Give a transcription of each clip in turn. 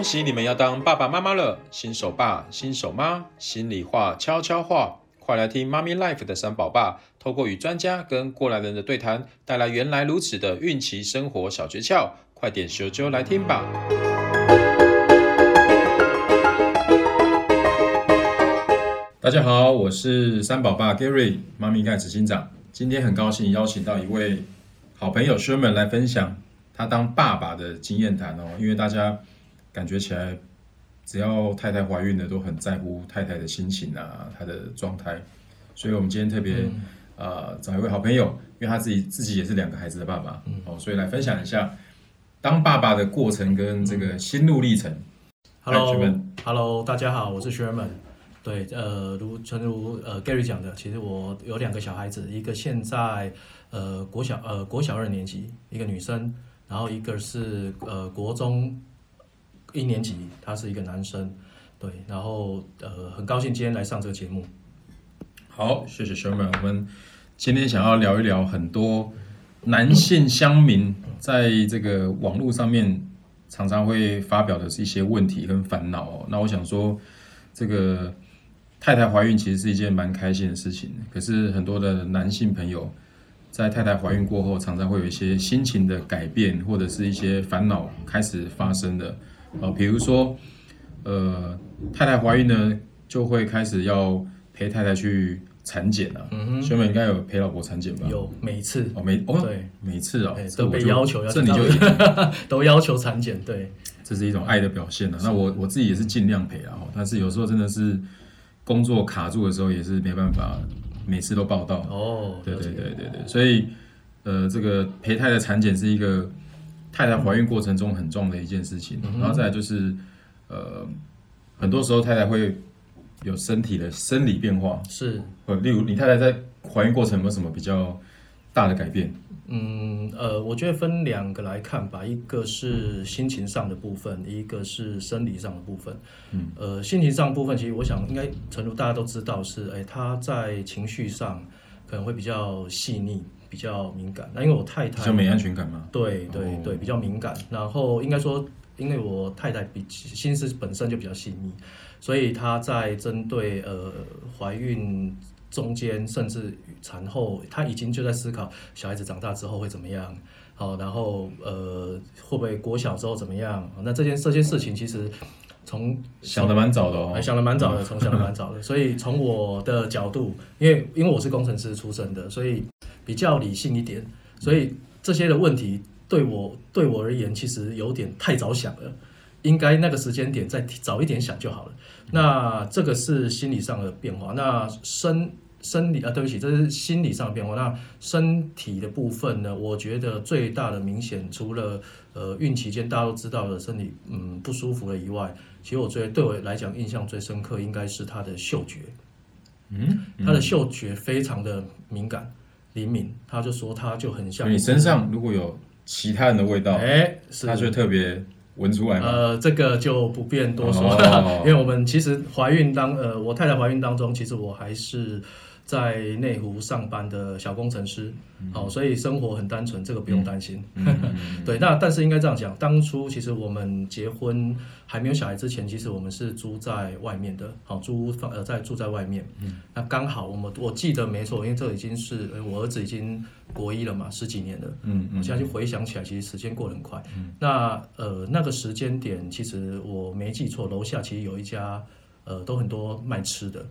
恭喜你们要当爸爸妈妈了，新手爸、新手妈，心里话、悄悄话，快来听妈咪 life 的三宝爸，透过与专家跟过来人的对谈，带来原来如此的孕期生活小诀窍，快点咻咻来听吧！大家好，我是三宝爸 Gary，妈咪盖子新长，今天很高兴邀请到一位好朋友 Sherman 来分享他当爸爸的经验谈哦，因为大家。感觉起来，只要太太怀孕了，都很在乎太太的心情啊，她的状态。所以，我们今天特别、嗯、呃找一位好朋友，因为他自己自己也是两个孩子的爸爸，嗯、哦，所以来分享一下当爸爸的过程跟这个心路历程。Hello，Hello，大家好，我是 Sherman。对，呃，如诚如呃 Gary 讲的，其实我有两个小孩子，一个现在呃国小呃国小二年级，一个女生，然后一个是呃国中。一年级，他是一个男生，对，然后呃，很高兴今天来上这个节目。好，谢谢小满。我们今天想要聊一聊很多男性乡民在这个网络上面常常会发表的是一些问题跟烦恼。那我想说，这个太太怀孕其实是一件蛮开心的事情，可是很多的男性朋友在太太怀孕过后，常常会有一些心情的改变，或者是一些烦恼开始发生的。啊，比如说，呃，太太怀孕呢，就会开始要陪太太去产检了。嗯哼，学妹应该有陪老婆产检吧？有，每一次哦，每哦，对，每次哦，都被要求要，这你就 都要求产检，对，这是一种爱的表现了。那我我自己也是尽量陪啊，但是有时候真的是工作卡住的时候，也是没办法每次都报道。哦，对对对对对，所以呃，这个陪太太产检是一个。太太怀孕过程中很重要的一件事情，嗯、然后再来就是，呃，很多时候太太会有身体的生理变化，是，呃例如你太太在怀孕过程有没有什么比较大的改变？嗯，呃，我觉得分两个来看吧，一个是心情上的部分，一个是生理上的部分。嗯，呃，心情上的部分，其实我想应该，诚如大家都知道是，哎，她在情绪上可能会比较细腻。比较敏感，那因为我太太比较没安全感嘛，对对对，比较敏感。然后应该说，因为我太太比心思本身就比较细腻，所以她在针对呃怀孕中间甚至产后，她已经就在思考小孩子长大之后会怎么样。好，然后呃会不会国小之后怎么样？那这件这件事情其实从想的蛮早的哦，想的蛮早的，从想的蛮早的。所以从我的角度，因为因为我是工程师出身的，所以。比较理性一点，所以这些的问题对我对我而言，其实有点太早想了，应该那个时间点再早一点想就好了。那这个是心理上的变化，那生生理啊，对不起，这是心理上的变化。那身体的部分呢？我觉得最大的明显，除了呃孕期间大家都知道的身体嗯不舒服了以外，其实我最对我来讲印象最深刻，应该是他的嗅觉，嗯，他的嗅觉非常的敏感。灵敏，他就说他就很像你身上如果有其他人的味道，哎，他就特别闻出来。呃，这个就不便多说了，哦、因为我们其实怀孕当呃，我太太怀孕当中，其实我还是。在内湖上班的小工程师，好，所以生活很单纯，这个不用担心。对，那但是应该这样讲，当初其实我们结婚还没有小孩之前，其实我们是租在外面的，好，租房呃在住在外面。那刚好我们我记得没错，因为这已经是我儿子已经国一了嘛，十几年了。嗯嗯。我现在就回想起来，其实时间过得很快。嗯那呃那个时间点，其实我没记错，楼下其实有一家呃都很多卖吃的。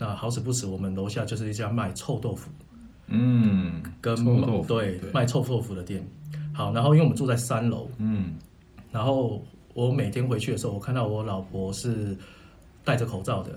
那好死不死，我们楼下就是一家卖臭豆腐，嗯，跟臭豆腐对，对卖臭豆腐的店。好，然后因为我们住在三楼，嗯，然后我每天回去的时候，我看到我老婆是戴着口罩的，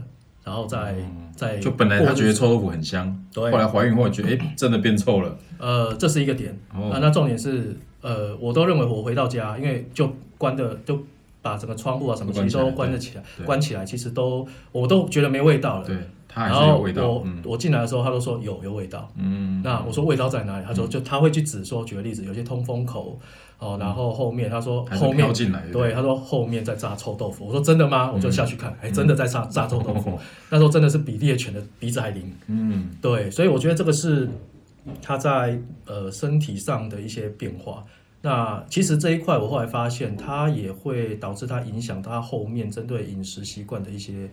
然后在、嗯、在就本来她觉得臭豆腐很香，对，后来怀孕后觉得哎、欸、真的变臭了，呃，这是一个点、哦、啊。那重点是呃，我都认为我回到家，因为就关的就把整个窗户啊什么其实都关了起来，关起来其实都我都觉得没味道了，对。然后我我进来的时候，他都说有有味道。嗯，那我说味道在哪里？他说就他会去指说，举个例子，有些通风口哦，然后后面他说后面进来，对，他说后面在炸臭豆腐。我说真的吗？我就下去看，哎，真的在炸炸臭豆腐。那时候真的是比猎犬的鼻子还灵。嗯，对，所以我觉得这个是他在呃身体上的一些变化。那其实这一块我后来发现，它也会导致它影响它后面针对饮食习惯的一些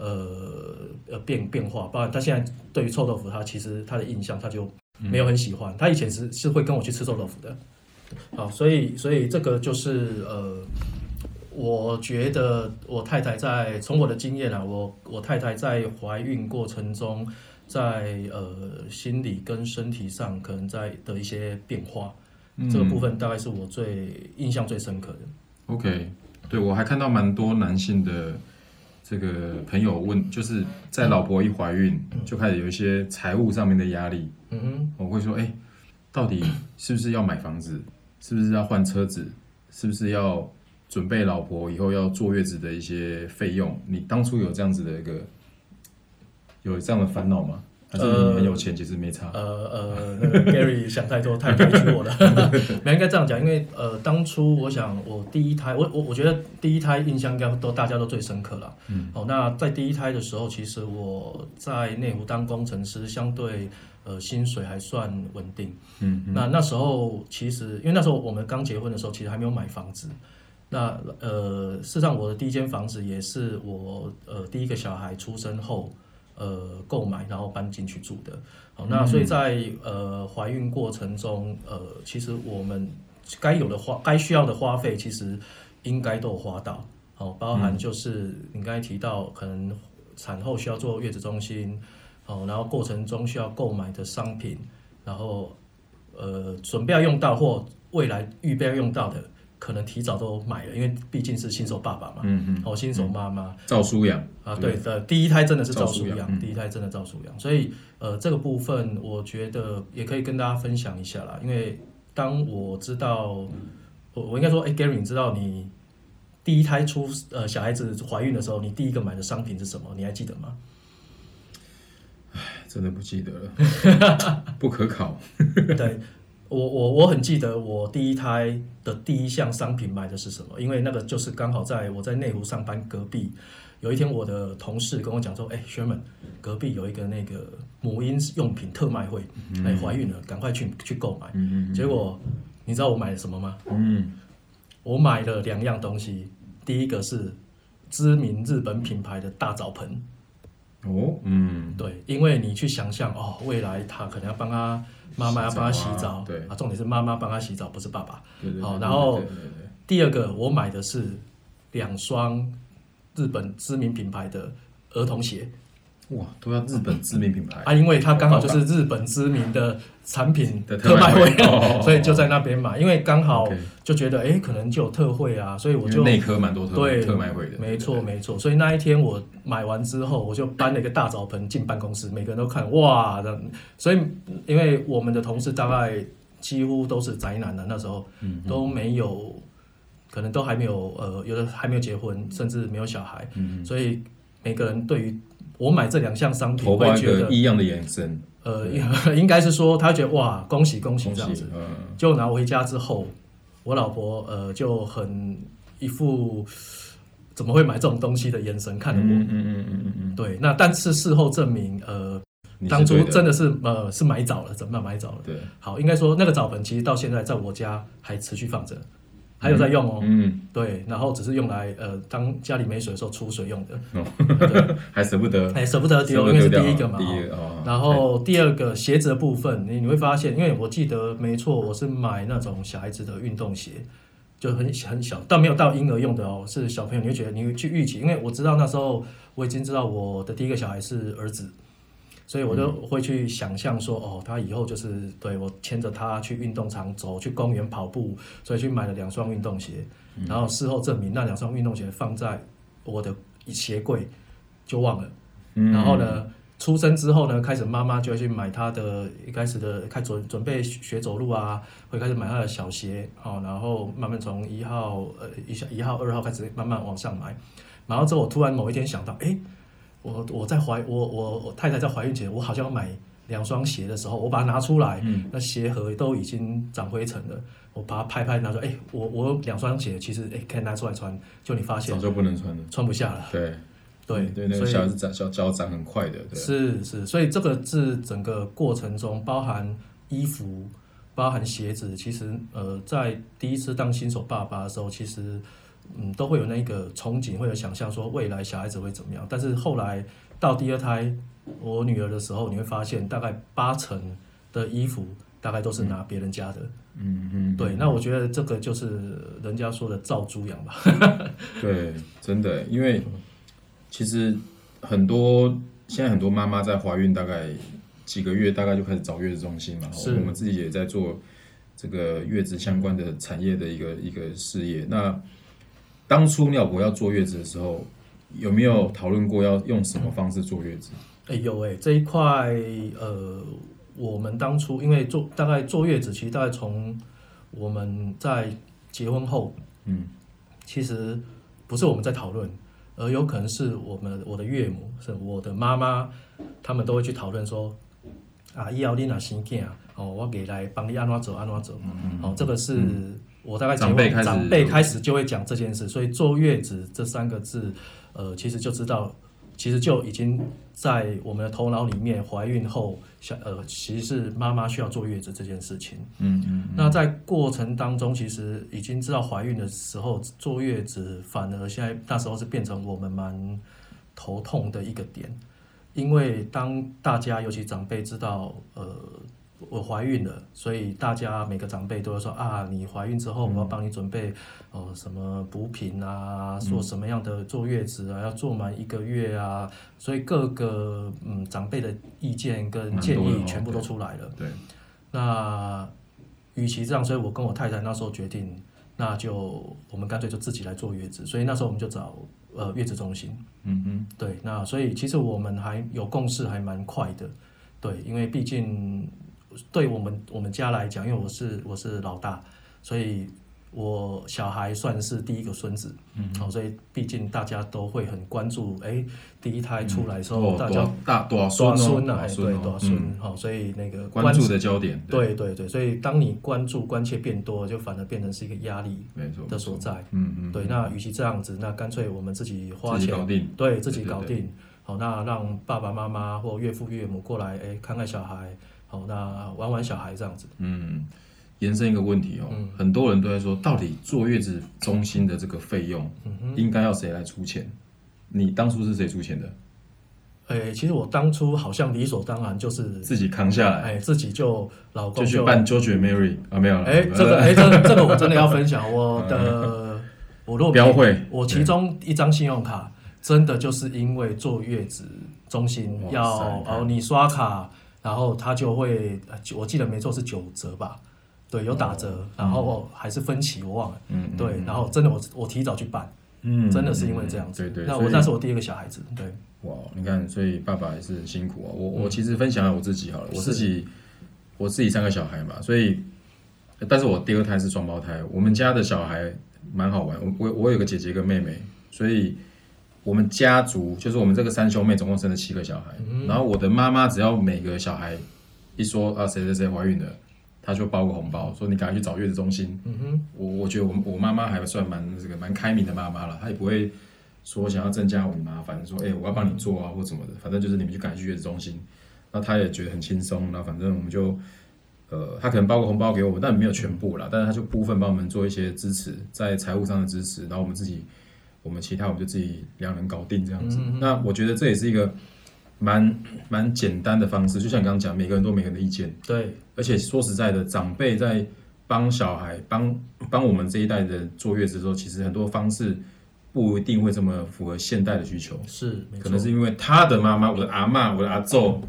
呃呃变变化。包然他现在对于臭豆腐，他其实他的印象他就没有很喜欢。他以前是是会跟我去吃臭豆腐的。好，所以所以这个就是呃，我觉得我太太在从我的经验啊，我我太太在怀孕过程中，在呃心理跟身体上可能在的一些变化。这个部分大概是我最印象最深刻的。OK，对，我还看到蛮多男性的这个朋友问，就是在老婆一怀孕就开始有一些财务上面的压力。嗯哼，我会说，哎，到底是不是要买房子？是不是要换车子？是不是要准备老婆以后要坐月子的一些费用？你当初有这样子的一个有这样的烦恼吗？还是你很有钱，其实没差。呃呃，那个 Gary 想太多，太委屈我了。没应该这样讲，因为呃，当初我想我第一胎，我我我觉得第一胎印象应该都大家都最深刻了。嗯。哦，那在第一胎的时候，其实我在内湖当工程师，相对呃薪水还算稳定。嗯。那那时候其实，因为那时候我们刚结婚的时候，其实还没有买房子。那呃，事实上我的第一间房子也是我呃第一个小孩出生后。呃，购买然后搬进去住的，好，那所以在呃怀孕过程中，呃，其实我们该有的花，该需要的花费，其实应该都有花到，好，包含就是你刚才提到，可能产后需要做月子中心，好，然后过程中需要购买的商品，然后呃准备要用到或未来预备要用到的。可能提早都买了，因为毕竟是新手爸爸嘛，嗯嗯，哦，新手妈妈，照书养啊，对的，第一胎真的是照书养，第一胎真的照书养，所以呃，这个部分我觉得也可以跟大家分享一下啦，因为当我知道，我我应该说，哎，Gary，你知道你第一胎出呃小孩子怀孕的时候，你第一个买的商品是什么？你还记得吗？唉，真的不记得了，不可考。对。我我我很记得我第一胎的第一项商品买的是什么，因为那个就是刚好在我在内湖上班隔壁，有一天我的同事跟我讲说，哎，Sherman，隔壁有一个那个母婴用品特卖会，哎，怀孕了，赶快去去购买。结果你知道我买了什么吗？嗯，我买了两样东西，第一个是知名日本品牌的大澡盆。哦，嗯，对，因为你去想象哦，未来他可能要帮他妈妈要帮他洗澡，啊、对啊，重点是妈妈帮他洗澡，不是爸爸。好，然后第二个我买的是两双日本知名品牌的儿童鞋。哇，都要日本知名品牌啊！因为它刚好就是日本知名的产品的特卖会，所以就在那边买。因为刚好就觉得，哎、欸，可能就有特惠啊，所以我就内科蛮多特对特卖会的。没错，没错。所以那一天我买完之后，我就搬了一个大澡盆进办公室，每个人都看哇的。所以，因为我们的同事大概几乎都是宅男的，那时候都没有，可能都还没有呃，有的还没有结婚，甚至没有小孩，所以每个人对于。我买这两项商品，会觉得异样的眼神。呃，应该是说，他觉得哇，恭喜恭喜这样子。嗯。就拿回家之后，我老婆呃就很一副怎么会买这种东西的眼神看着我。嗯嗯嗯嗯嗯。对，那但是事后证明，呃，当初真的是呃是买早了，怎么样买早了？对。好，应该说那个澡盆其实到现在在我家还持续放着。还有在用哦，嗯，对，然后只是用来呃，当家里没水的时候出水用的，哦、还舍不得，还舍不得丢，因为是第一个嘛，第一个哦。然后第二个鞋子的部分，你你会发现，因为我记得没错，我是买那种小孩子的运动鞋，就很很小，但没有到婴儿用的哦，是小朋友，你会觉得你会去预期，因为我知道那时候我已经知道我的第一个小孩是儿子。所以我就会去想象说，哦，他以后就是对我牵着他去运动场走，去公园跑步，所以去买了两双运动鞋。然后事后证明，那两双运动鞋放在我的鞋柜就忘了。然后呢，出生之后呢，开始妈妈就会去买他的一开始的开准准备学走路啊，会开始买他的小鞋，哦，然后慢慢从一号呃一下一号二号开始慢慢往上买。然后之后我突然某一天想到，哎。我我在怀我我我太太在怀孕前，我好像要买两双鞋的时候，我把它拿出来，嗯、那鞋盒都已经长灰尘了。我把它拍拍，拿说：“哎、欸，我我有两双鞋，其实哎、欸、可以拿出来穿。”就你发现早就不能穿了，穿不下了。对对对，那个小孩子长小脚长很快的。对是是，所以这个是整个过程中包含衣服。包含鞋子，其实呃，在第一次当新手爸爸的时候，其实嗯都会有那个憧憬，会有想象说未来小孩子会怎么样。但是后来到第二胎我女儿的时候，你会发现大概八成的衣服大概都是拿别人家的。嗯嗯，对，那我觉得这个就是人家说的照猪养吧。对，真的，因为其实很多现在很多妈妈在怀孕大概。几个月大概就开始找月子中心嘛，我们自己也在做这个月子相关的产业的一个一个事业。那当初你老婆要坐月子的时候，有没有讨论过要用什么方式坐月子？哎、欸，有哎、欸，这一块呃，我们当初因为坐大概坐月子，其实大概从我们在结婚后，嗯，其实不是我们在讨论，而有可能是我们我的岳母是我的妈妈，他们都会去讨论说。啊，以后你若生囝啊，哦，我给来帮你安怎走安怎走，嗯，哦，这个是我大概长辈长辈开始就会讲这件事，所以坐月子这三个字，呃，其实就知道，其实就已经在我们的头脑里面，怀孕后小呃，其实是妈妈需要坐月子这件事情，嗯嗯，那在过程当中，其实已经知道怀孕的时候坐月子，反而现在那时候是变成我们蛮头痛的一个点。因为当大家尤其长辈知道，呃，我怀孕了，所以大家每个长辈都会说啊，你怀孕之后，我要帮你准备哦、呃、什么补品啊，做什么样的坐月子啊，要坐满一个月啊，所以各个嗯长辈的意见跟建议全部都出来了。对，那与其这样，所以我跟我太太那时候决定，那就我们干脆就自己来坐月子，所以那时候我们就找。呃，月子中心，嗯哼，对，那所以其实我们还有共识，还蛮快的，对，因为毕竟对我们我们家来讲，因为我是我是老大，所以。我小孩算是第一个孙子，嗯，好，所以毕竟大家都会很关注，哎，第一胎出来的时候，大家大多少孙啊？对，多少孙？好，所以那个关注的焦点，对对对，所以当你关注关切变多，就反而变成是一个压力，没错的所在，嗯嗯，对，那与其这样子，那干脆我们自己花钱搞定，对自己搞定，好，那让爸爸妈妈或岳父岳母过来，哎，看看小孩，好，那玩玩小孩这样子，嗯。延伸一个问题哦，嗯、很多人都在说，到底坐月子中心的这个费用，应该要谁来出钱？你当初是谁出钱的？哎、欸，其实我当初好像理所当然就是自己扛下来，哎、欸，自己就老公就，就去办 George Mary 啊，没有了。哎、欸，这个哎、欸，这这个我真的要分享我的，我若标会，我其中一张信用卡真的就是因为坐月子中心要哦，你刷卡，然后他就会，我记得没错是九折吧。对，有打折，然后还是分期，我忘了。嗯，对，然后真的我我提早去办，嗯，真的是因为这样子。对对，那我那是我第一个小孩子。对，哇，你看，所以爸爸也是很辛苦啊。我我其实分享了我自己好了，我自己我自己三个小孩嘛，所以，但是我第二胎是双胞胎。我们家的小孩蛮好玩，我我我有个姐姐跟妹妹，所以我们家族就是我们这个三兄妹总共生了七个小孩。然后我的妈妈只要每个小孩一说啊谁谁谁怀孕了。她就包个红包，说你赶快去找月子中心。嗯哼，我我觉得我我妈妈还算蛮这个蛮开明的妈妈了，她也不会说想要增加我的麻烦，说哎、欸、我要帮你做啊或什么的，反正就是你们就赶快去月子中心。那她也觉得很轻松，那反正我们就呃，她可能包个红包给我们，但没有全部啦，但是她就部分帮我们做一些支持，在财务上的支持，然后我们自己我们其他我们就自己两人搞定这样子。嗯、那我觉得这也是一个。蛮蛮简单的方式，就像你刚刚讲，每个人都有每个人的意见。对，而且说实在的，长辈在帮小孩、帮帮我们这一代的坐月子的时候，其实很多方式不一定会这么符合现代的需求。是，可能是因为他的妈妈、我的阿嬷、我的阿祖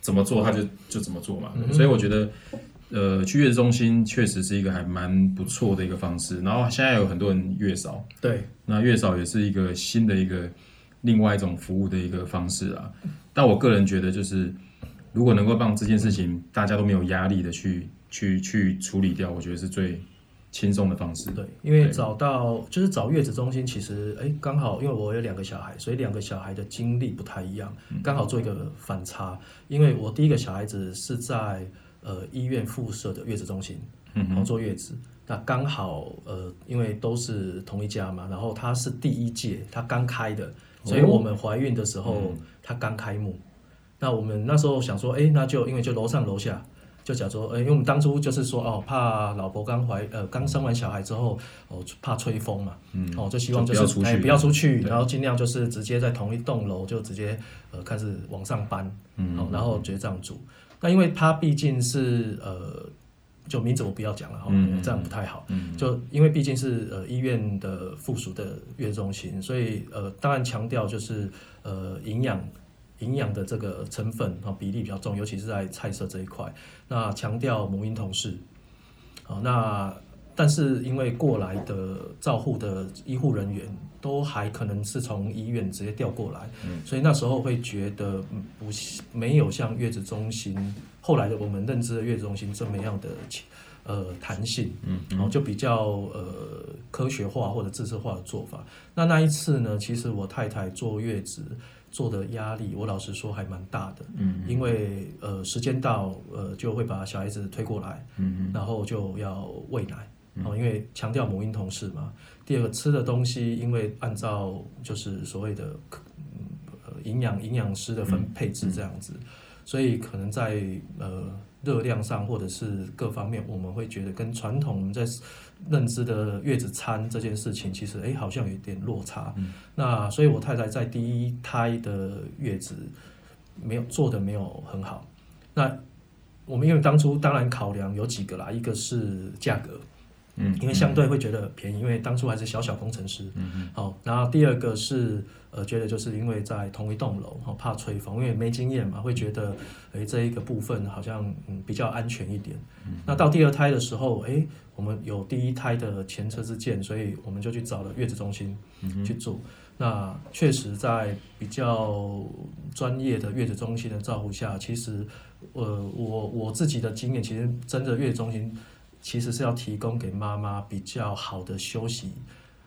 怎么做，他就就怎么做嘛。嗯、所以我觉得，呃，去月子中心确实是一个还蛮不错的一个方式。然后现在有很多人月嫂，对，那月嫂也是一个新的一个。另外一种服务的一个方式啊，但我个人觉得，就是如果能够让这件事情大家都没有压力的去去去处理掉，我觉得是最轻松的方式。对，因为找到就是找月子中心，其实哎，刚好因为我有两个小孩，所以两个小孩的经历不太一样，刚好做一个反差。因为我第一个小孩子是在呃医院附设的月子中心，然后坐月子，那刚好呃因为都是同一家嘛，然后他是第一届，他刚开的。所以我们怀孕的时候，他刚开幕，那我们那时候想说，哎，那就因为就楼上楼下，就假如说，呃，因为我们当初就是说，哦，怕老婆刚怀，呃，刚生完小孩之后，哦，怕吹风嘛，嗯，哦，就希望就是哎，不要出去，然后尽量就是直接在同一栋楼就直接呃开始往上搬，嗯，哦，然后直接这样住。那因为他毕竟是呃，就名字我不要讲了哈，嗯，这样不太好，嗯，就因为毕竟是呃医院的附属的月子中心，所以呃，当然强调就是呃营养。营养的这个成分啊比例比较重，尤其是在菜色这一块。那强调母婴同事，好，那但是因为过来的照护的医护人员都还可能是从医院直接调过来，嗯，所以那时候会觉得不没有像月子中心后来的我们认知的月子中心这么样的呃弹性，嗯，然后就比较呃科学化或者自治化的做法。那那一次呢，其实我太太坐月子。做的压力，我老实说还蛮大的，嗯，因为呃时间到，呃就会把小孩子推过来，嗯，然后就要喂奶，哦，因为强调母婴同事嘛。第二个吃的东西，因为按照就是所谓的呃营养营养师的分配置这样子，所以可能在呃。热量上或者是各方面，我们会觉得跟传统我们在认知的月子餐这件事情，其实哎好像有点落差。嗯、那所以我太太在第一胎的月子没有做的没有很好。那我们因为当初当然考量有几个啦，一个是价格。嗯，因为相对会觉得便宜，因为当初还是小小工程师。好，然后第二个是呃，觉得就是因为在同一栋楼，哈，怕吹风，因为没经验嘛，会觉得诶这一个部分好像嗯比较安全一点。嗯。那到第二胎的时候，诶，我们有第一胎的前车之鉴，所以我们就去找了月子中心去住。嗯。那确实在比较专业的月子中心的照顾下，其实呃我我自己的经验，其实真的月子中心。其实是要提供给妈妈比较好的休息，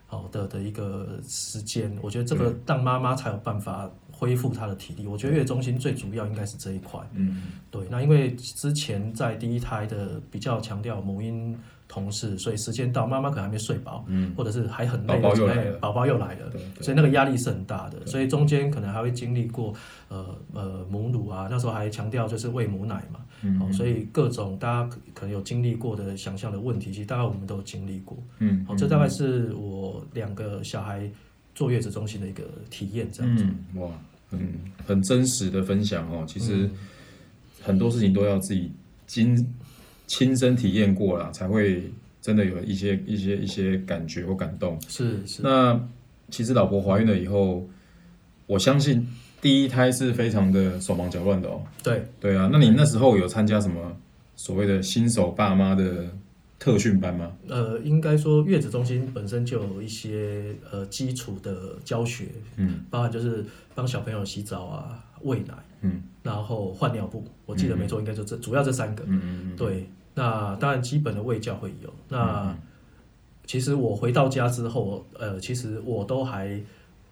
好的的一个时间。我觉得这个让妈妈才有办法恢复她的体力。我觉得月子中心最主要应该是这一块。嗯，对。那因为之前在第一胎的比较强调母婴同事，所以时间到妈妈可能还没睡饱，嗯，或者是还很累，宝宝又来了，宝宝又来了，所以那个压力是很大的。所以中间可能还会经历过呃呃母乳啊，那时候还强调就是喂母奶嘛。嗯、哦，所以各种大家可能有经历过的想象的问题，其实大概我们都有经历过。嗯，好、哦，这大概是我两个小孩坐月子中心的一个体验，这样子。嗯、哇，嗯，很真实的分享哦。其实很多事情都要自己亲亲身体验过了，才会真的有一些一些一些感觉或感动。是是。那其实老婆怀孕了以后，我相信。第一胎是非常的手忙脚乱的哦。对对啊，那你那时候有参加什么所谓的新手爸妈的特训班吗？呃，应该说月子中心本身就有一些呃基础的教学，嗯，包含就是帮小朋友洗澡啊、喂奶，嗯，然后换尿布，我记得没错，应该就这、嗯、主要这三个，嗯嗯嗯，对。那当然基本的喂教会有。那、嗯、其实我回到家之后，呃，其实我都还。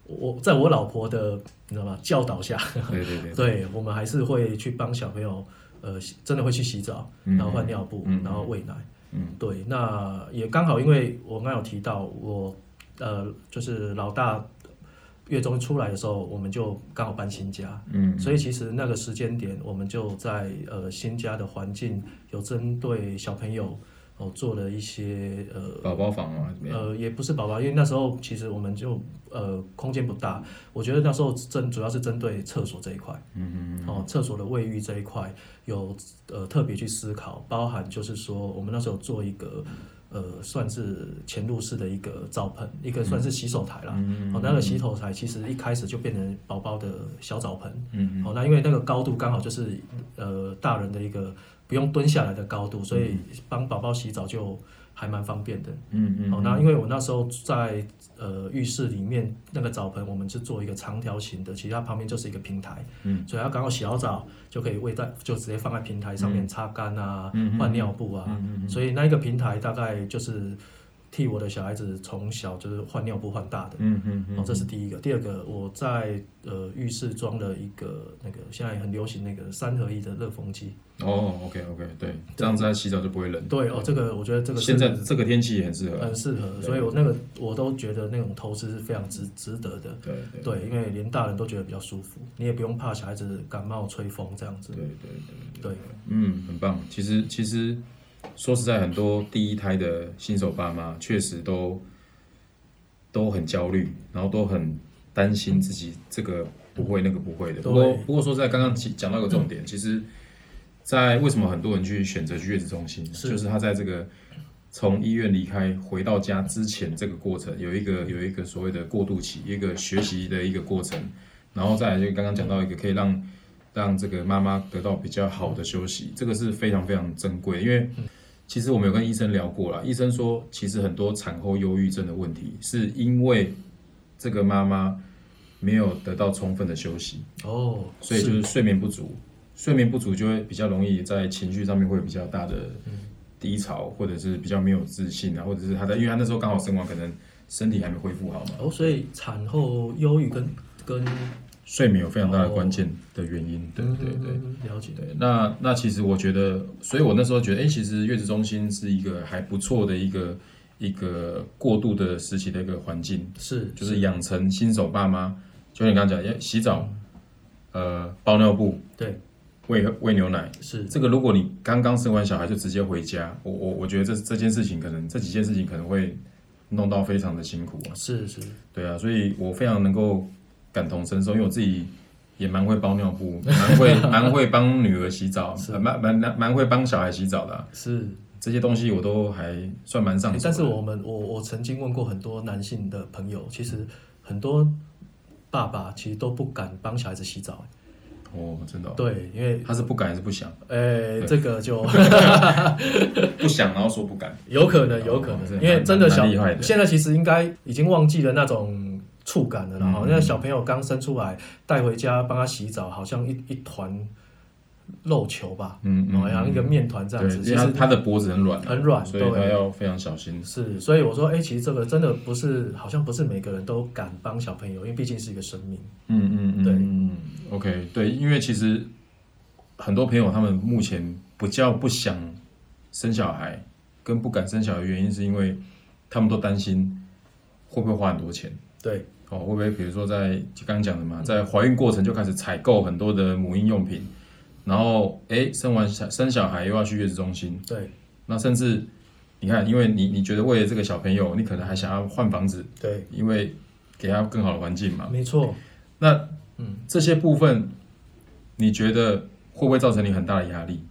我在我老婆的你知道吗教导下，对对对，对 我们还是会去帮小朋友，呃，真的会去洗澡，然后换尿布，嗯、然后喂奶，嗯，对，那也刚好，因为我刚有提到我，呃，就是老大月中出来的时候，我们就刚好搬新家，嗯，所以其实那个时间点，我们就在呃新家的环境有针对小朋友。哦，做了一些呃宝宝房啊，呃也不是宝宝，因为那时候其实我们就呃空间不大，我觉得那时候针主要是针对厕所这一块，嗯嗯嗯，哦厕所的卫浴这一块有呃特别去思考，包含就是说我们那时候做一个呃算是潜入式的一个澡盆，一个算是洗手台啦，嗯。嗯，哦那个洗手台其实一开始就变成宝宝的小澡盆，嗯。嗯，哦那因为那个高度刚好就是呃大人的一个。不用蹲下来的高度，所以帮宝宝洗澡就还蛮方便的。嗯嗯。好，那因为我那时候在呃浴室里面那个澡盆，我们是做一个长条形的，其实它旁边就是一个平台。嗯。所以它刚好洗好澡就可以喂在，就直接放在平台上面擦干啊，换尿布啊。嗯嗯。所以那一个平台大概就是替我的小孩子从小就是换尿布换大的，嗯嗯嗯，哦，这是第一个。第二个，我在呃浴室装了一个那个现在很流行那个三合一的热风机。哦，OK OK，对，这样子在洗澡就不会冷。对哦，这个我觉得这个现在这个天气也很适合，很适合，所以我那个我都觉得那种投资是非常值值得的。对对，因为连大人都觉得比较舒服，你也不用怕小孩子感冒吹风这样子。对对对对，嗯，很棒。其实其实。说实在，很多第一胎的新手爸妈确实都都很焦虑，然后都很担心自己这个不会那个不会的。不过不过说实在，刚刚讲到一个重点，其实，在为什么很多人去选择去月子中心，就是他在这个从医院离开回到家之前这个过程，有一个有一个所谓的过渡期，一个学习的一个过程，然后再来就刚刚讲到一个可以让。让这个妈妈得到比较好的休息，这个是非常非常珍贵。因为其实我们有跟医生聊过了，医生说，其实很多产后忧郁症的问题，是因为这个妈妈没有得到充分的休息哦，所以就是睡眠不足，睡眠不足就会比较容易在情绪上面会有比较大的低潮，或者是比较没有自信啊，或者是她在，因为她那时候刚好生完，可能身体还没恢复好嘛。哦，所以产后忧郁跟跟睡眠有非常大的关键的原因，对对对，了解。对，那那其实我觉得，所以我那时候觉得，哎，其实月子中心是一个还不错的一个一个过渡的时期的一个环境，是，就是养成新手爸妈，就像你刚刚讲要，洗澡，呃，包尿布，对，喂喂牛奶，是这个。如果你刚刚生完小孩就直接回家，我我我觉得这这件事情可能这几件事情可能会弄到非常的辛苦啊，是是，对啊，所以我非常能够。感同身受，因为我自己也蛮会包尿布，蛮会 蛮会帮女儿洗澡，蛮蛮蛮蛮会帮小孩洗澡的、啊。是这些东西我都还算蛮上手。但是我们我我曾经问过很多男性的朋友，其实很多爸爸其实都不敢帮小孩子洗澡。哦，真的、哦？对，因为他是不敢还是不想？哎、欸，这个就 不想，然后说不敢，有可能，有可能，哦、因为真的小。现在其实应该已经忘记了那种。触感的，然后那小朋友刚生出来，带回家帮他洗澡，好像一一团肉球吧，嗯，好像一个面团这样子。其实他的脖子很软，很软，所以他要非常小心。是，所以我说，哎，其实这个真的不是，好像不是每个人都敢帮小朋友，因为毕竟是一个生命。嗯嗯嗯，对，嗯，OK，对，因为其实很多朋友他们目前不叫不想生小孩，跟不敢生小孩的原因，是因为他们都担心会不会花很多钱。对，哦，会不会比如说在刚刚讲的嘛，在怀孕过程就开始采购很多的母婴用品，然后哎，生完小生小孩又要去月子中心，对，那甚至你看，因为你你觉得为了这个小朋友，你可能还想要换房子，对，因为给他更好的环境嘛，没错。那嗯，这些部分你觉得会不会造成你很大的压力？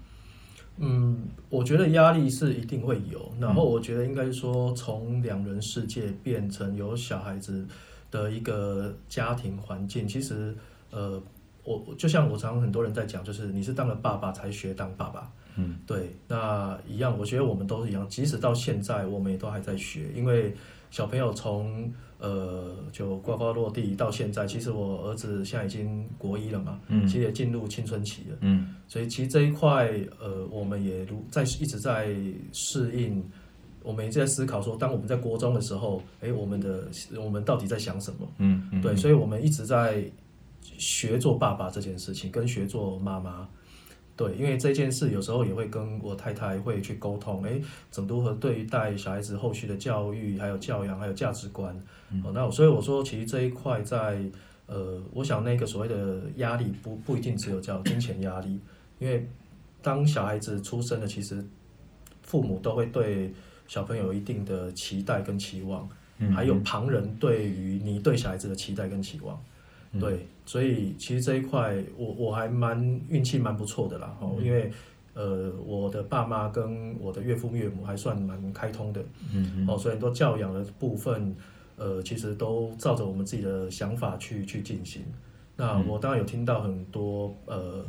嗯，我觉得压力是一定会有，然后我觉得应该说，从两人世界变成有小孩子的一个家庭环境，其实呃，我就像我常常很多人在讲，就是你是当了爸爸才学当爸爸，嗯，对，那一样，我觉得我们都是一样，即使到现在，我们也都还在学，因为小朋友从呃，就呱呱落地到现在，其实我儿子现在已经国一了嘛，嗯，其实也进入青春期了，嗯，所以其实这一块，呃，我们也如在一直在适应，我们也在思考说，当我们在国中的时候，哎，我们的我们到底在想什么？嗯，嗯，对，所以我们一直在学做爸爸这件事情，跟学做妈妈。对，因为这件事有时候也会跟我太太会去沟通，哎，怎么如何对待小孩子后续的教育，还有教养，还有价值观。嗯、哦，那所以我说，其实这一块在呃，我想那个所谓的压力不不一定只有叫金钱压力，因为当小孩子出生了，其实父母都会对小朋友有一定的期待跟期望，嗯、还有旁人对于你对小孩子的期待跟期望。对，所以其实这一块我我还蛮运气蛮不错的啦，哦，因为呃我的爸妈跟我的岳父岳母还算蛮开通的，嗯哦，所以很多教养的部分，呃，其实都照着我们自己的想法去去进行。那我当然有听到很多呃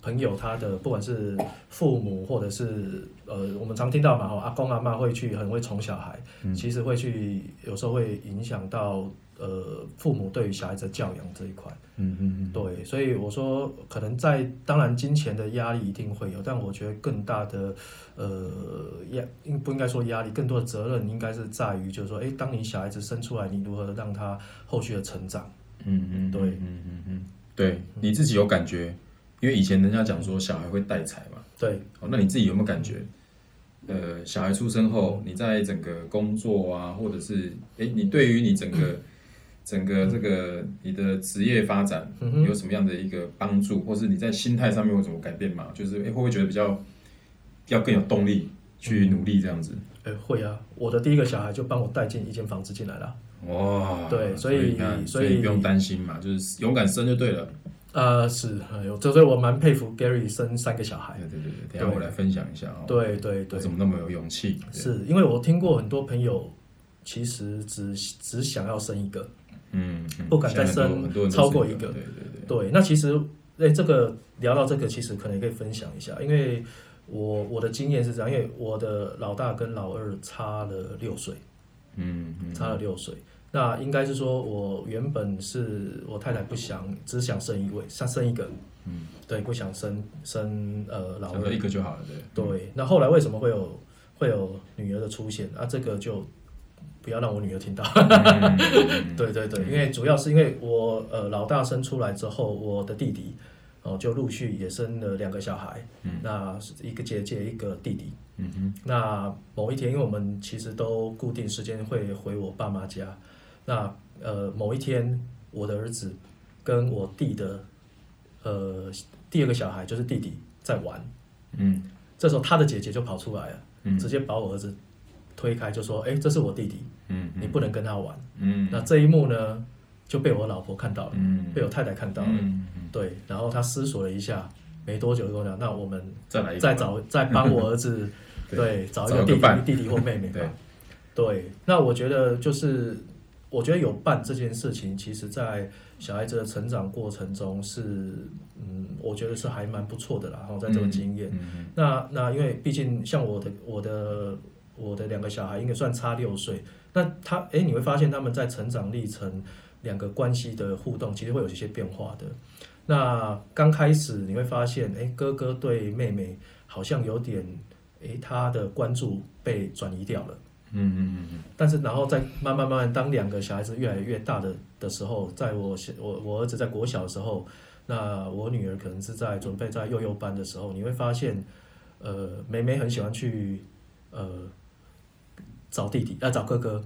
朋友他的不管是父母或者是呃我们常听到嘛，哦，阿公阿妈会去很会宠小孩，其实会去有时候会影响到呃父母对于小孩子教养这一块。嗯嗯嗯，对，所以我说可能在当然金钱的压力一定会有，但我觉得更大的呃压应不应该说压力，更多的责任应该是在于就是说，哎，当你小孩子生出来，你如何让他后续的成长？嗯嗯，对，嗯嗯嗯，对，你自己有感觉？因为以前人家讲说小孩会带财嘛，对，哦，那你自己有没有感觉？呃，小孩出生后，你在整个工作啊，或者是哎，你对于你整个整个这个你的职业发展有什么样的一个帮助，或是你在心态上面有什么改变吗？就是哎，会不会觉得比较要更有动力去努力这样子？哎，会啊，我的第一个小孩就帮我带进一间房子进来了。哇，对，所以所以不用担心嘛，就是勇敢生就对了。呃，是，有，所以我蛮佩服 Gary 生三个小孩。对对对，等下我来分享一下哦。对对对，怎么那么有勇气？是因为我听过很多朋友，其实只只想要生一个，嗯，不敢再生超过一个。对对对。对，那其实，哎，这个聊到这个，其实可能也可以分享一下，因为我我的经验是这样，因为我的老大跟老二差了六岁，嗯，差了六岁。那应该是说，我原本是我太太不想，只想生一位，想生一个，嗯，对，不想生生呃老二，一个就好了，对。对，那后来为什么会有会有女儿的出现？啊，这个就不要让我女儿听到。对对对，因为主要是因为我呃老大生出来之后，我的弟弟哦就陆续也生了两个小孩，嗯，那一个姐姐一个弟弟，嗯哼。那某一天，因为我们其实都固定时间会回我爸妈家。那呃，某一天，我的儿子跟我弟的呃第二个小孩，就是弟弟在玩，嗯，这时候他的姐姐就跑出来了，嗯，直接把我儿子推开，就说：“哎，这是我弟弟，嗯，你不能跟他玩。”嗯，那这一幕呢，就被我老婆看到了，嗯，被我太太看到了，嗯，对，然后他思索了一下，没多久就跟我讲：“那我们再来，再找，再帮我儿子，对，找一个弟弟，弟弟或妹妹吧。”对，那我觉得就是。我觉得有伴这件事情，其实，在小孩子的成长过程中是，嗯，我觉得是还蛮不错的啦。然后在这个经验，那那因为毕竟像我的我的我的两个小孩，应该算差六岁。那他哎，你会发现他们在成长历程两个关系的互动，其实会有一些变化的。那刚开始你会发现，哎，哥哥对妹妹好像有点，哎，他的关注被转移掉了。嗯嗯嗯嗯，但是然后再慢慢慢慢，当两个小孩子越来越大的的时候，在我我我儿子在国小的时候，那我女儿可能是在准备在幼幼班的时候，你会发现，呃，妹妹很喜欢去呃找弟弟，要、呃、找哥哥，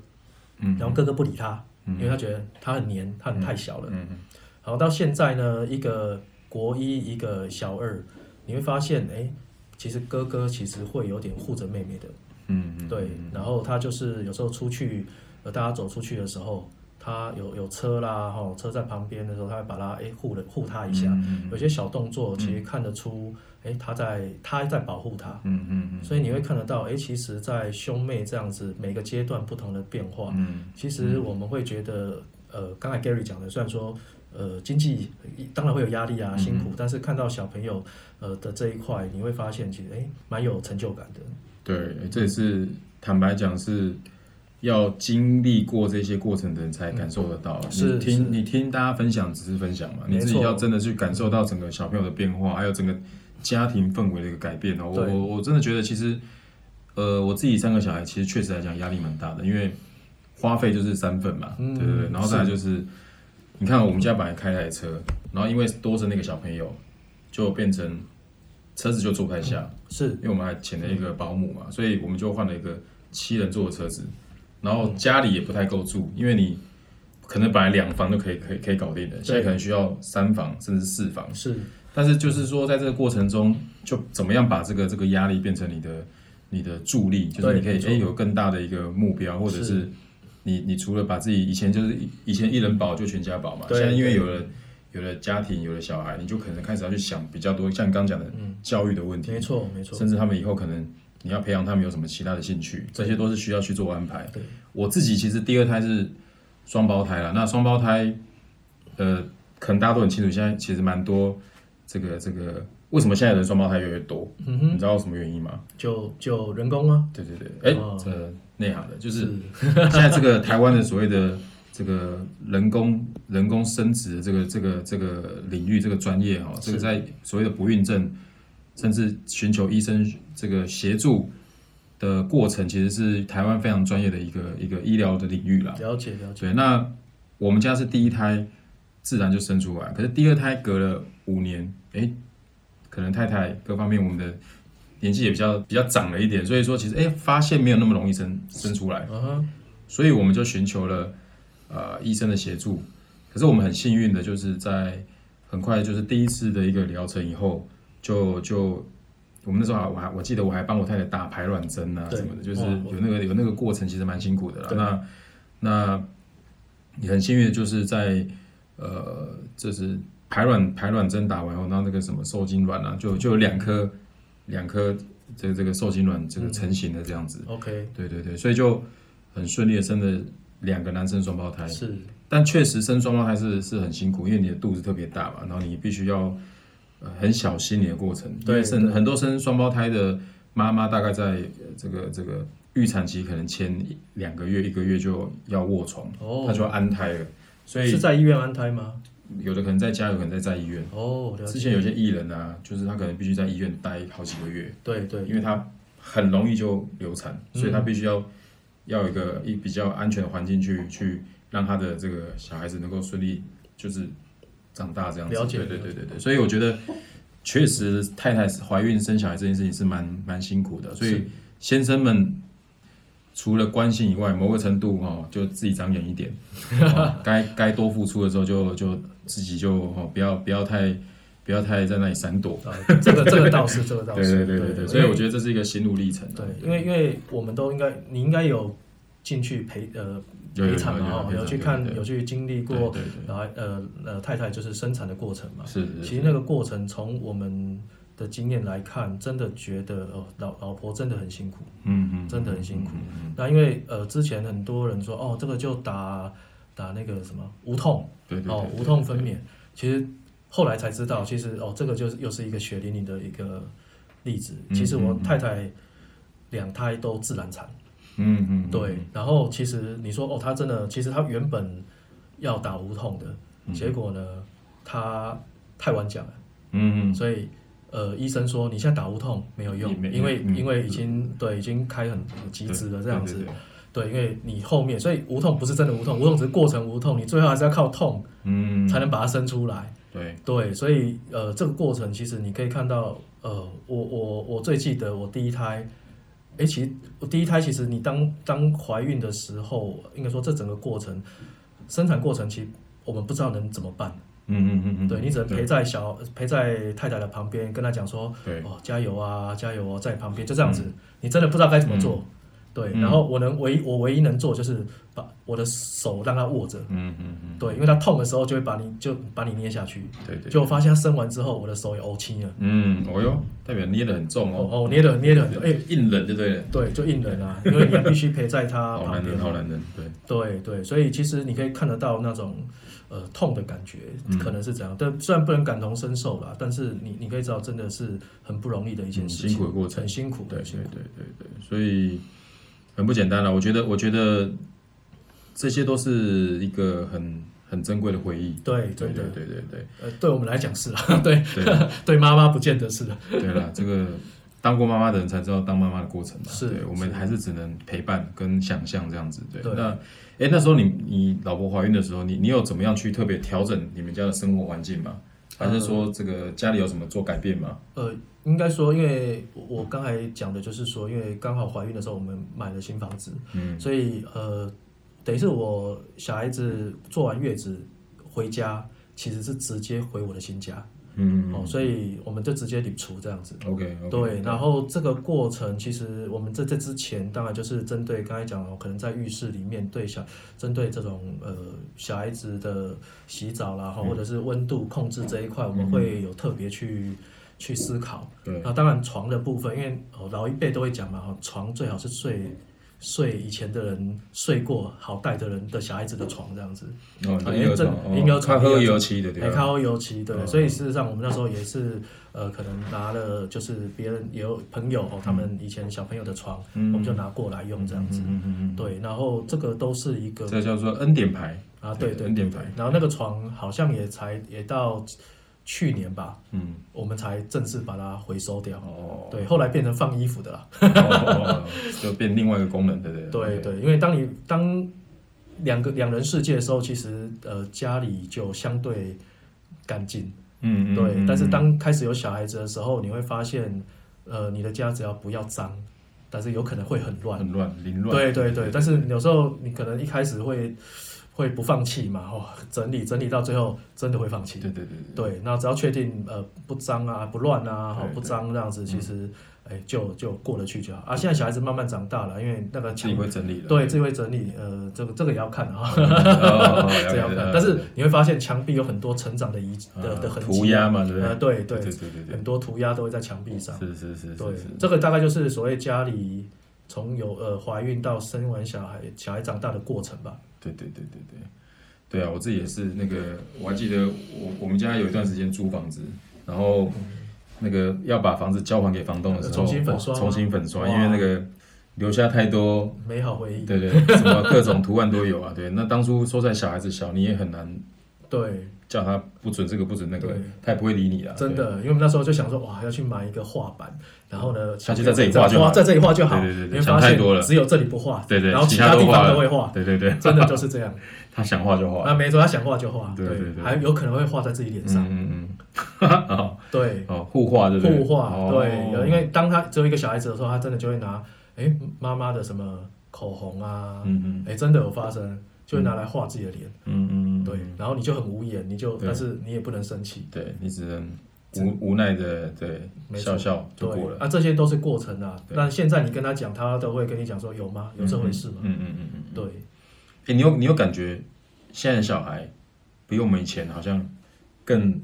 嗯，然后哥哥不理他，嗯、因为他觉得他很黏，他很太小了，嗯嗯，然后到现在呢，一个国一，一个小二，你会发现，哎，其实哥哥其实会有点护着妹妹的。嗯，嗯。对，然后他就是有时候出去，呃，大家走出去的时候，他有有车啦，哈，车在旁边的时候，他会把他哎护了护他一下，嗯嗯、有些小动作其实看得出，哎、嗯，他在他在保护他，嗯嗯，嗯嗯。所以你会看得到，哎，其实，在兄妹这样子每个阶段不同的变化，嗯，其实我们会觉得，呃，刚才 Gary 讲的，虽然说，呃，经济当然会有压力啊，辛苦，嗯、但是看到小朋友，呃的这一块，你会发现其实哎蛮有成就感的。对，这也是坦白讲，是要经历过这些过程的人才感受得到。是，你听你听大家分享只是分享嘛，你自己要真的去感受到整个小朋友的变化，还有整个家庭氛围的一个改变哦。我我我真的觉得，其实呃，我自己三个小孩，其实确实来讲压力蛮大的，因为花费就是三份嘛，对不对？然后再来就是，你看我们家本来开台车，然后因为多生那个小朋友，就变成。车子就坐不太下，是因为我们还请了一个保姆嘛，所以我们就换了一个七人座的车子，然后家里也不太够住，因为你可能本来两房都可以可以可以搞定的，现在可能需要三房甚至四房。是，但是就是说在这个过程中，就怎么样把这个这个压力变成你的你的助力，就是你可以哎有更大的一个目标，或者是你你除了把自己以前就是以前一人保就全家保嘛，现在因为有了。有了家庭，有了小孩，你就可能开始要去想比较多，像你刚刚讲的教育的问题，没错没错，甚至他们以后可能你要培养他们有什么其他的兴趣，这些都是需要去做安排。对，我自己其实第二胎是双胞胎了，那双胞胎，呃，可能大家都很清楚，现在其实蛮多这个这个，为什么现在的双胞胎越来越多？嗯哼，你知道什么原因吗？就就人工啊？对对对，哎，这内行的，就是 现在这个台湾的所谓的。这个人工人工生殖的这个这个这个领域这个专业哈，这个在所谓的不孕症，甚至寻求医生这个协助的过程，其实是台湾非常专业的一个一个医疗的领域啦。了解了解。对，那我们家是第一胎自然就生出来，可是第二胎隔了五年，哎，可能太太各方面我们的年纪也比较比较长了一点，所以说其实哎发现没有那么容易生生出来，嗯，所以我们就寻求了呃医生的协助。可是我们很幸运的就是在很快就是第一次的一个疗程以后，就就我们那时候还我还我记得我还帮我太太打排卵针啊什么的，就是有那个有那个过程其实蛮辛苦的啦。那那你很幸运的就是在呃就是排卵排卵针打完后，然后那个什么受精卵啊，就就有两颗两颗这个这个受精卵这个成型的这样子。OK，对对对，所以就很顺利的生了两个男生双胞胎。是，但确实生双胞胎是是很辛苦，因为你的肚子特别大嘛，然后你必须要很小心你的过程。对，生很多生双胞胎的妈妈大概在这个这个。预产期可能前两个月、一个月就要卧床，哦，他就要安胎了，所以是在医院安胎吗？有的可能在家，有可能在在医院。哦，之前有些艺人啊，就是他可能必须在医院待好几个月。对对，因为他很容易就流产，嗯、所以他必须要要有一个一比较安全的环境去去让他的这个小孩子能够顺利就是长大这样子。了解，对对对对对，所以我觉得确实太太怀孕生小孩这件事情是蛮蛮辛苦的，所以先生们。除了关心以外，某个程度哈，就自己长眼一点，该该多付出的时候就就自己就哈，不要不要太不要太在那里闪躲。这个这个倒是这个倒是，对对对对，所以我觉得这是一个心路历程。对，因为因为我们都应该，你应该有进去陪呃陪产嘛，有去看有去经历过，然后呃呃太太就是生产的过程嘛。是是。其实那个过程从我们。的经验来看，真的觉得哦，老老婆真的很辛苦，嗯嗯，真的很辛苦。那因为呃，之前很多人说哦，这个就打打那个什么无痛，对对哦，无痛分娩。其实后来才知道，其实哦，这个就是又是一个血淋淋的一个例子。其实我太太两胎都自然产，嗯嗯，对。然后其实你说哦，她真的，其实她原本要打无痛的，结果呢，她太晚讲了，嗯嗯，所以。呃，医生说你现在打无痛没有用，因为因为已经对已经开很极致了。这样子，对，因为你后面所以无痛不是真的无痛，无痛只是过程无痛，你最后还是要靠痛，嗯，才能把它生出来，对。对，所以呃这个过程其实你可以看到，呃，我我我最记得我第一胎，哎，其实我第一胎其实你当当怀孕的时候，应该说这整个过程生产过程其实我们不知道能怎么办。嗯嗯嗯嗯，对，你只能陪在小陪在太太的旁边，跟她讲说，对。哦，加油啊，加油哦，在旁边就这样子，嗯、你真的不知道该怎么做，嗯、对，然后我能唯一我唯一能做就是把我的手让他握着，嗯嗯嗯，对，因为他痛的时候就会把你就把你捏下去，对，对对，就我发现他生完之后，我的手也欧青了，嗯，哦哟，代表捏得很重哦，哦，捏得捏得很重，哎，硬忍就对了，对，就硬忍啊，因为你必须陪在他旁边，好男人，对，对对，所以其实你可以看得到那种。呃，痛的感觉可能是这样，嗯、但虽然不能感同身受啦，但是你你可以知道，真的是很不容易的一件事情，辛苦的过程，很辛苦的，对对对对对，所以很不简单了。我觉得，我觉得这些都是一个很很珍贵的回忆。对对对对对对，呃，对我们来讲是啊，对对，对妈妈不见得是的。对了，这个。当过妈妈的人才知道当妈妈的过程嘛，是对，我们还是只能陪伴跟想象这样子。对，对那，哎，那时候你你老婆怀孕的时候，你你有怎么样去特别调整你们家的生活环境吗？还是说这个家里有什么做改变吗？呃，应该说，因为我刚才讲的就是说，因为刚好怀孕的时候我们买了新房子，嗯，所以呃，等于是我小孩子坐完月子回家，其实是直接回我的新家。嗯，哦，所以我们就直接理除这样子。OK，对，然后这个过程其实我们在这之前，当然就是针对刚才讲了，可能在浴室里面对小，针对这种呃小孩子的洗澡啦，或者是温度控制这一块，我们会有特别去去思考。对，那当然床的部分，因为老一辈都会讲嘛，床最好是睡。睡以前的人睡过好带的人的小孩子的床这样子，哦，婴儿床，婴儿床，咖啡油漆的，对，咖啡油漆，对，所以事实上我们那时候也是，呃，可能拿了就是别人也有朋友哦，他们以前小朋友的床，我们就拿过来用这样子，嗯嗯嗯对，然后这个都是一个，这叫做恩典牌，啊，对对恩典牌，然后那个床好像也才也到去年吧，嗯，我们才正式把它回收掉。哦，对，后来变成放衣服的了，就变另外一个功能，对对？对对，因为当你当两个两人世界的时候，其实呃家里就相对干净，嗯对，但是当开始有小孩子的时候，你会发现，呃，你的家只要不要脏。但是有可能会很乱，很乱，凌乱。对对对，但是有时候你可能一开始会会不放弃嘛，哦，整理整理到最后真的会放弃。对对对对，那只要确定呃不脏啊不乱啊，不脏这样子，其实哎就就过得去就好。啊，现在小孩子慢慢长大了，因为那个自己会整理了，对，自己会整理。呃，这个这个也要看啊，这要看。但是你会发现墙壁有很多成长的遗的的痕迹，涂鸦嘛，对不对？对对对对，很多涂鸦都会在墙壁上。是是是，对，这个大概就是所谓家里从有呃怀孕到生完小孩，小孩长大的过程吧。对对对对对，对啊，我自己也是那个，我还记得我我们家有一段时间租房子，然后。那个要把房子交还给房东的时候，重新粉刷，重新粉刷，因为那个留下太多美好回忆。对对，什么各种图案都有啊。对，那当初说在小孩子小，你也很难对叫他不准这个不准那个，他也不会理你啊。真的，因为我们那时候就想说，哇，要去买一个画板，然后呢，他就在这里画就好，在这里画就好。对对对，想太多了，只有这里不画，对对，然后其他地方都会画。对对对，真的就是这样。他想画就画。啊，没错，他想画就画。对对对，还有可能会画在自己脸上。嗯嗯。哦，对，哦，互画对不对？互画，对，因为当他只有一个小孩子的时候，他真的就会拿，哎，妈妈的什么口红啊，嗯嗯，哎，真的有发生，就会拿来画自己的脸，嗯嗯，对，然后你就很无言，你就，但是你也不能生气，对，你只能无无奈的对笑笑就过了，啊，这些都是过程啊，但现在你跟他讲，他都会跟你讲说，有吗？有这回事吗？嗯嗯嗯嗯，对，哎，你有你有感觉，现在的小孩比我们以前好像更。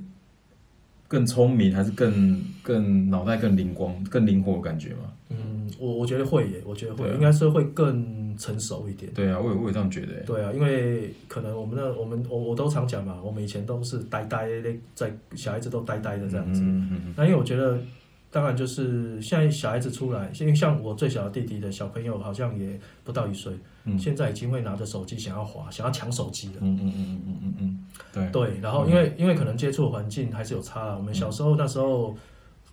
更聪明还是更更脑袋更灵光更灵活的感觉吗？嗯，我我觉得会耶，我觉得会，应该是会更成熟一点。对啊，我也我也这样觉得。对啊，因为可能我们的我们我我都常讲嘛，我们以前都是呆呆的，在小孩子都呆呆的这样子。嗯嗯。那因为我觉得。当然，就是现在小孩子出来，因为像我最小的弟弟的小朋友，好像也不到一岁，嗯、现在已经会拿着手机想要滑，想要抢手机了。嗯嗯嗯嗯嗯嗯对对，然后因为、嗯、因为可能接触的环境还是有差了。我们小时候那时候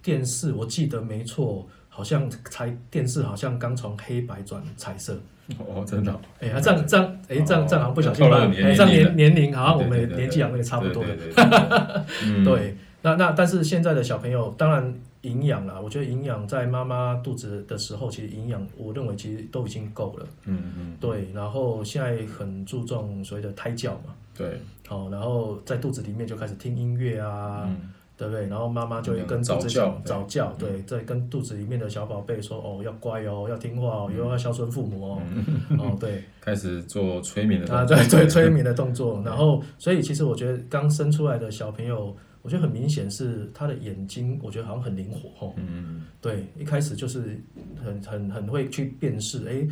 电视，我记得没错，好像才电视好像刚从黑白转彩色。哦，真的。哎呀，这样这样，哎，这样这样好像不小心把，哎，这样年年龄好像我们年纪好像也差不多了。对，那那但是现在的小朋友，当然。营养啦，我觉得营养在妈妈肚子的时候，其实营养我认为其实都已经够了。嗯嗯。对，然后现在很注重所谓的胎教嘛。对。好，然后在肚子里面就开始听音乐啊，对不对？然后妈妈就会跟肚子讲早教，对，在跟肚子里面的小宝贝说哦，要乖哦，要听话哦，以后要孝顺父母哦。哦，对。开始做催眠的。啊，对对，催眠的动作。然后，所以其实我觉得刚生出来的小朋友。我觉得很明显是他的眼睛，我觉得好像很灵活哦。嗯，对，一开始就是很很很会去辨识，哎，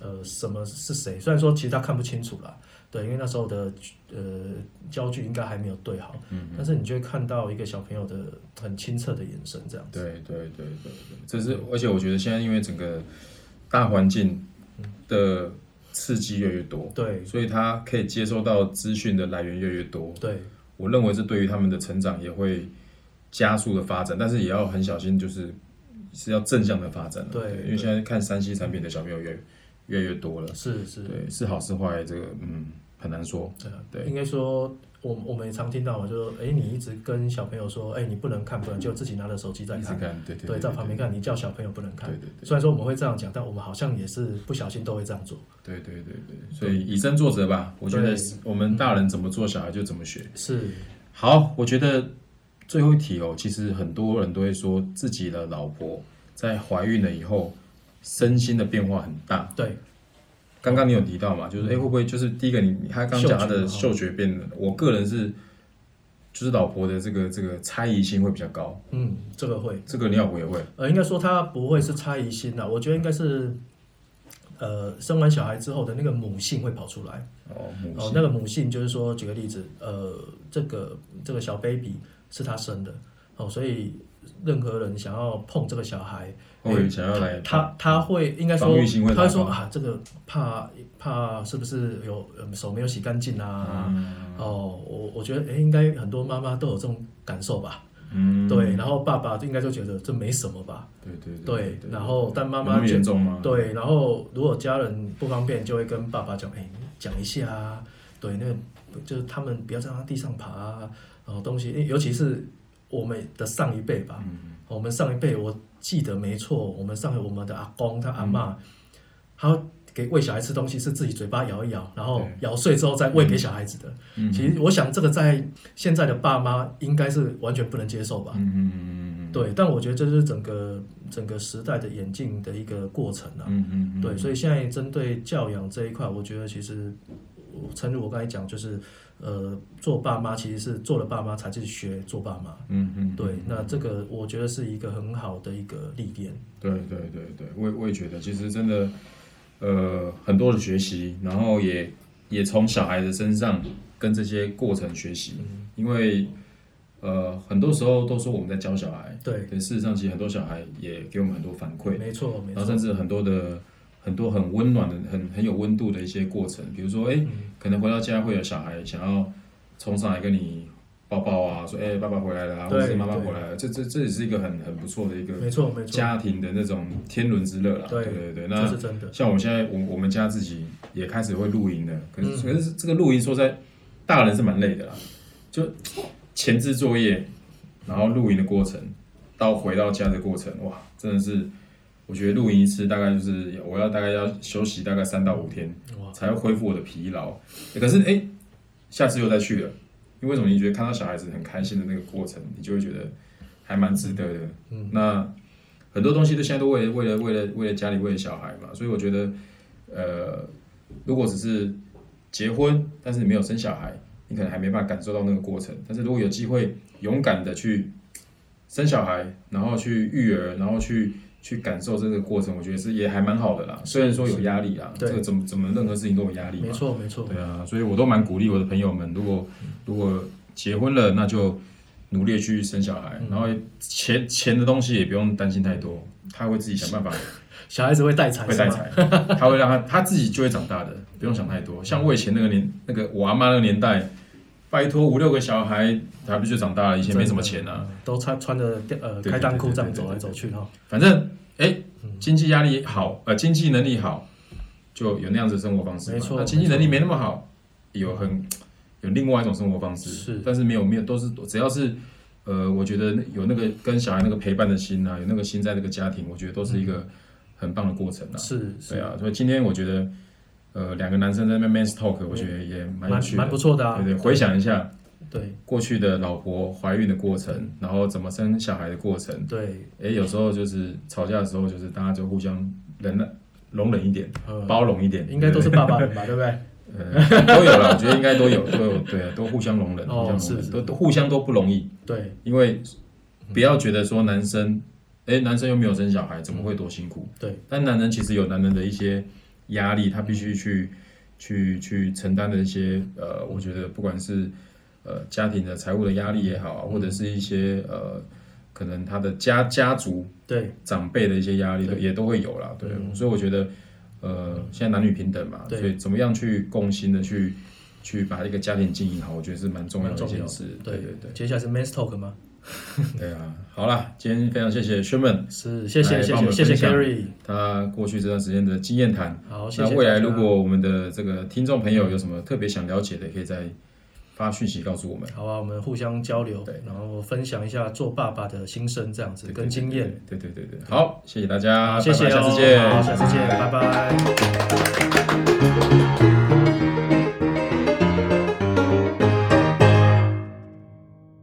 呃，什么是谁？虽然说其实他看不清楚啦，对，因为那时候的呃焦距应该还没有对好。嗯，但是你就会看到一个小朋友的很清澈的眼神，这样子。对对对对对，这是而且我觉得现在因为整个大环境的刺激越来越多，对，所以他可以接收到资讯的来源越来越多，对。我认为这对于他们的成长也会加速的发展，但是也要很小心，就是是要正向的发展。对，因为现在看 3C 产品的小朋友越越来越多了。是是，对，是好是坏，这个嗯很难说。对啊，对，应该说。我我们也常听到嘛，就说，哎，你一直跟小朋友说，哎，你不能看，不能，就自己拿着手机在看，对对，在旁边看，你叫小朋友不能看，对对对。虽然说我们会这样讲，但我们好像也是不小心都会这样做。对对对对，所以以身作则吧，我觉得我们大人怎么做，小孩就怎么学。是。好，我觉得最后一题哦，其实很多人都会说自己的老婆在怀孕了以后，身心的变化很大。对。刚刚你有提到嘛，就是哎，会不会就是第一个你他刚讲他的嗅觉变了？我个人是，就是老婆的这个这个猜疑心会比较高。嗯，这个会，这个你老婆也会。呃，应该说他不会是猜疑心啦，我觉得应该是，呃，生完小孩之后的那个母性会跑出来。哦，母性。哦，那个母性就是说，举个例子，呃，这个这个小 baby 是他生的，哦，所以任何人想要碰这个小孩，会想要来他他，他会应该说会他会说啊，这个怕怕是不是有手没有洗干净啊？嗯、哦，我我觉得哎，应该很多妈妈都有这种感受吧。嗯，对，然后爸爸应该就觉得这没什么吧。对对对，对，对，然后但妈妈严重吗？对，然后如果家人不方便，就会跟爸爸讲，哎，讲一下啊。对，那个就是他们不要在他地上爬啊，然后东西，尤其是我们的上一辈吧。嗯。我们上一辈，我记得没错，我们上我们的阿公他阿妈，他。给喂小孩吃东西是自己嘴巴咬一咬，然后咬碎之后再喂给小孩子的。嗯、其实我想这个在现在的爸妈应该是完全不能接受吧。嗯嗯嗯嗯对，但我觉得这是整个整个时代的演进的一个过程啊。嗯嗯嗯对，所以现在针对教养这一块，我觉得其实，诚如我刚才讲，就是呃，做爸妈其实是做了爸妈才去学做爸妈。嗯嗯。对，那这个我觉得是一个很好的一个历练。对对对对，我我也觉得，其实真的。呃，很多的学习，然后也也从小孩的身上跟这些过程学习，嗯、因为呃，很多时候都说我们在教小孩，对，对，事实上其实很多小孩也给我们很多反馈，没错，没错，然后甚至很多的很多很温暖的、很很有温度的一些过程，比如说，哎、嗯，可能回到家会有小孩想要冲上来跟你。抱抱啊，说哎、欸，爸爸回来了啊，或者是妈妈回来了，这这这也是一个很很不错的一个，没错没错，家庭的那种天伦之乐啦。对对对，那像我们现在，我我们家自己也开始会露营的，可是可是这个露营说在大人是蛮累的啦，就前置作业，然后露营的过程，到回到家的过程，哇，真的是，我觉得露营一次大概就是我要大概要休息大概三到五天，才会恢复我的疲劳。可是哎，下次又再去了。因为什么？你觉得看到小孩子很开心的那个过程，你就会觉得还蛮值得的。嗯，那很多东西都现在都为了为了为了为了家里为了小孩嘛，所以我觉得，呃，如果只是结婚，但是你没有生小孩，你可能还没办法感受到那个过程。但是如果有机会勇敢的去生小孩，然后去育儿，然后去。去感受这个过程，我觉得是也还蛮好的啦。虽然说有压力啊，这个怎么怎么任何事情都有压力。没错没错。对啊，所以我都蛮鼓励我的朋友们，如果如果结婚了，那就努力去生小孩，然后钱钱的东西也不用担心太多，他会自己想办法。小孩子会带财，会带财，他会让他他自己就会长大的，不用想太多。像我以前那个年那个我阿妈那个年代。拜托五六个小孩，还不就长大了？以前没什么钱啊，都穿穿着呃开裆裤这样走来走去哈。反正哎，经济压力好，呃，经济能力好，就有那样子的生活方式。没错，那经济能力没那么好，有很有另外一种生活方式。是，但是没有没有，都是只要是呃，我觉得有那个跟小孩那个陪伴的心啊，有那个心在那个家庭，我觉得都是一个很棒的过程啊。是，对啊，所以今天我觉得。呃，两个男生在那边 men's talk，我觉得也蛮有趣的，蛮不错的啊。对对，回想一下，对过去的老婆怀孕的过程，然后怎么生小孩的过程。对，哎，有时候就是吵架的时候，就是大家就互相忍耐、容忍一点，包容一点。应该都是爸爸们吧，对不对？呃，都有了，我觉得应该都有，都有，对啊，都互相容忍，互相容忍，都都互相都不容易。对，因为不要觉得说男生，哎，男生又没有生小孩，怎么会多辛苦？对，但男人其实有男人的一些。压力，他必须去去去承担的一些呃，我觉得不管是呃家庭的财务的压力也好，或者是一些呃可能他的家家族对。长辈的一些压力，也都会有啦。对，所以我觉得呃现在男女平等嘛，所以怎么样去共心的去去把一个家庭经营好，我觉得是蛮重要的一件事。对对对，接下来是 men's talk 吗？对啊，好了，今天非常谢谢 Sherman，是谢谢谢谢谢谢 Gary，他过去这段时间的经验谈。好，谢谢。那未来如果我们的这个听众朋友有什么特别想了解的，可以再发讯息告诉我们。好啊，我们互相交流，对，然后分享一下做爸爸的心声，这样子跟经验。对对对对，好，谢谢大家，谢谢，下次见，好，下次见，拜拜。